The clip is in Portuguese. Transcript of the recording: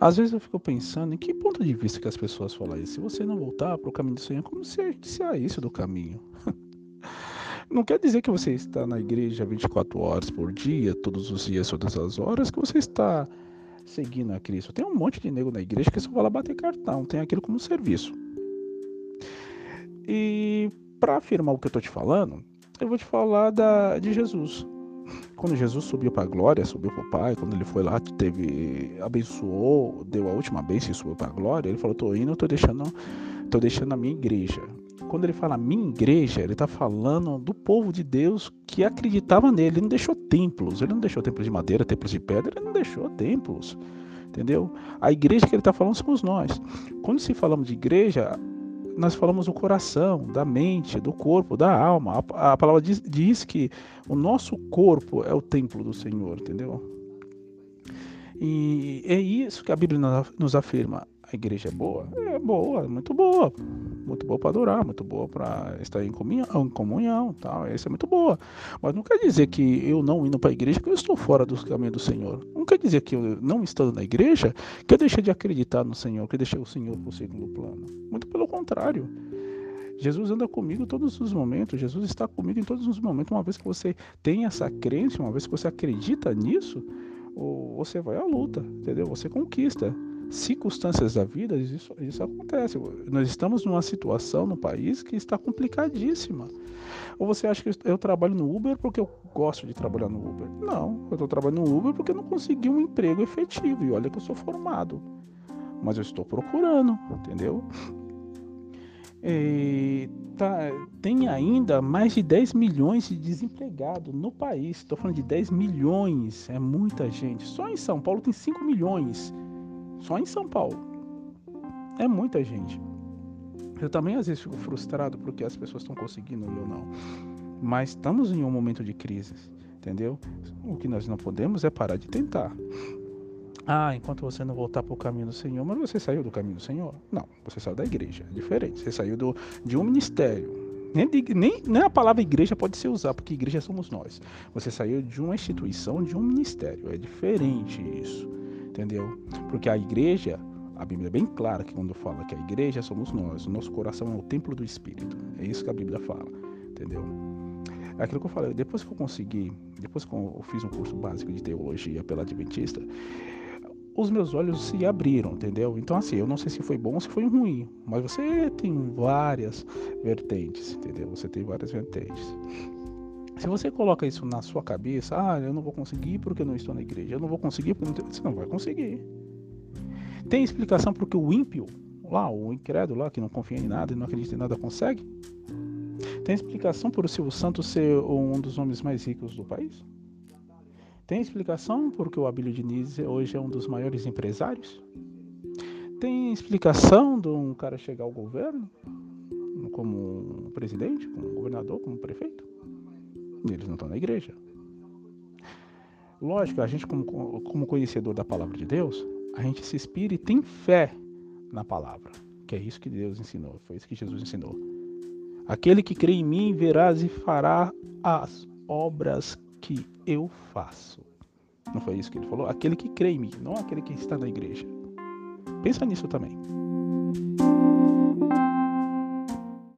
Às vezes eu fico pensando em que ponto de vista que as pessoas falam isso. Se você não voltar para o caminho do Senhor, como se a isso do caminho? Não quer dizer que você está na igreja 24 horas por dia, todos os dias, todas as horas, que você está seguindo a Cristo. Tem um monte de nego na igreja que só vai lá bater cartão, tem aquilo como serviço. E para afirmar o que eu estou te falando, eu vou te falar da, de Jesus. Quando Jesus subiu para a glória, subiu para o Pai, quando ele foi lá, teve, abençoou, deu a última bênção e subiu para a glória, ele falou: "Tô indo, tô deixando, tô deixando a minha igreja quando ele fala minha igreja, ele está falando do povo de Deus que acreditava nele. Ele não deixou templos, ele não deixou templos de madeira, templos de pedra, ele não deixou templos. Entendeu? A igreja que ele está falando somos nós. Quando se falamos de igreja, nós falamos do coração, da mente, do corpo, da alma. A, a palavra diz, diz que o nosso corpo é o templo do Senhor, entendeu? E é isso que a Bíblia nos afirma. A igreja é boa? É boa, muito boa. Muito boa para adorar, muito boa para estar em comunhão, em comunhão tal. Essa é muito boa. Mas não quer dizer que eu não indo para a igreja que eu estou fora dos caminhos do Senhor. Não quer dizer que eu não estando na igreja que eu deixei de acreditar no Senhor, que eu deixei o Senhor por segundo plano. Muito pelo contrário. Jesus anda comigo em todos os momentos, Jesus está comigo em todos os momentos. Uma vez que você tem essa crença, uma vez que você acredita nisso, você vai à luta, entendeu? Você conquista circunstâncias da vida, isso, isso acontece. Nós estamos numa situação no país que está complicadíssima. Ou você acha que eu trabalho no Uber porque eu gosto de trabalhar no Uber? Não, eu estou trabalhando no Uber porque eu não consegui um emprego efetivo. E olha que eu sou formado. Mas eu estou procurando, entendeu? E tá, tem ainda mais de 10 milhões de desempregados no país. Estou falando de 10 milhões, é muita gente. Só em São Paulo tem 5 milhões. Só em São Paulo. É muita gente. Eu também às vezes fico frustrado porque as pessoas estão conseguindo eu não. Mas estamos em um momento de crise, entendeu? O que nós não podemos é parar de tentar. Ah, enquanto você não voltar para o caminho do Senhor, mas você saiu do caminho do Senhor? Não, você saiu da igreja, é diferente. Você saiu do, de um ministério. Nem, nem, nem a palavra igreja pode ser usada, porque igreja somos nós. Você saiu de uma instituição, de um ministério. É diferente isso entendeu? Porque a igreja, a Bíblia é bem clara que quando fala que a igreja somos nós, o nosso coração é o templo do Espírito. É isso que a Bíblia fala, entendeu? É aquilo que eu falei, depois que eu consegui, depois que eu fiz um curso básico de teologia pela Adventista, os meus olhos se abriram, entendeu? Então, assim, eu não sei se foi bom ou se foi ruim, mas você tem várias vertentes, entendeu? Você tem várias vertentes. Se você coloca isso na sua cabeça, ah, eu não vou conseguir porque eu não estou na igreja, eu não vou conseguir porque não tenho... você não vai conseguir. Tem explicação porque o ímpio, lá, o incrédulo lá, que não confia em nada e não acredita em nada, consegue? Tem explicação por o Silvio Santos ser um dos homens mais ricos do país? Tem explicação porque o Abílio Diniz hoje é um dos maiores empresários? Tem explicação de um cara chegar ao governo como presidente, como governador, como prefeito? Eles não estão na igreja. Lógico, a gente, como, como conhecedor da palavra de Deus, a gente se inspira e tem fé na palavra. Que é isso que Deus ensinou, foi isso que Jesus ensinou. Aquele que crê em mim verás e fará as obras que eu faço. Não foi isso que ele falou? Aquele que crê em mim, não aquele que está na igreja. Pensa nisso também.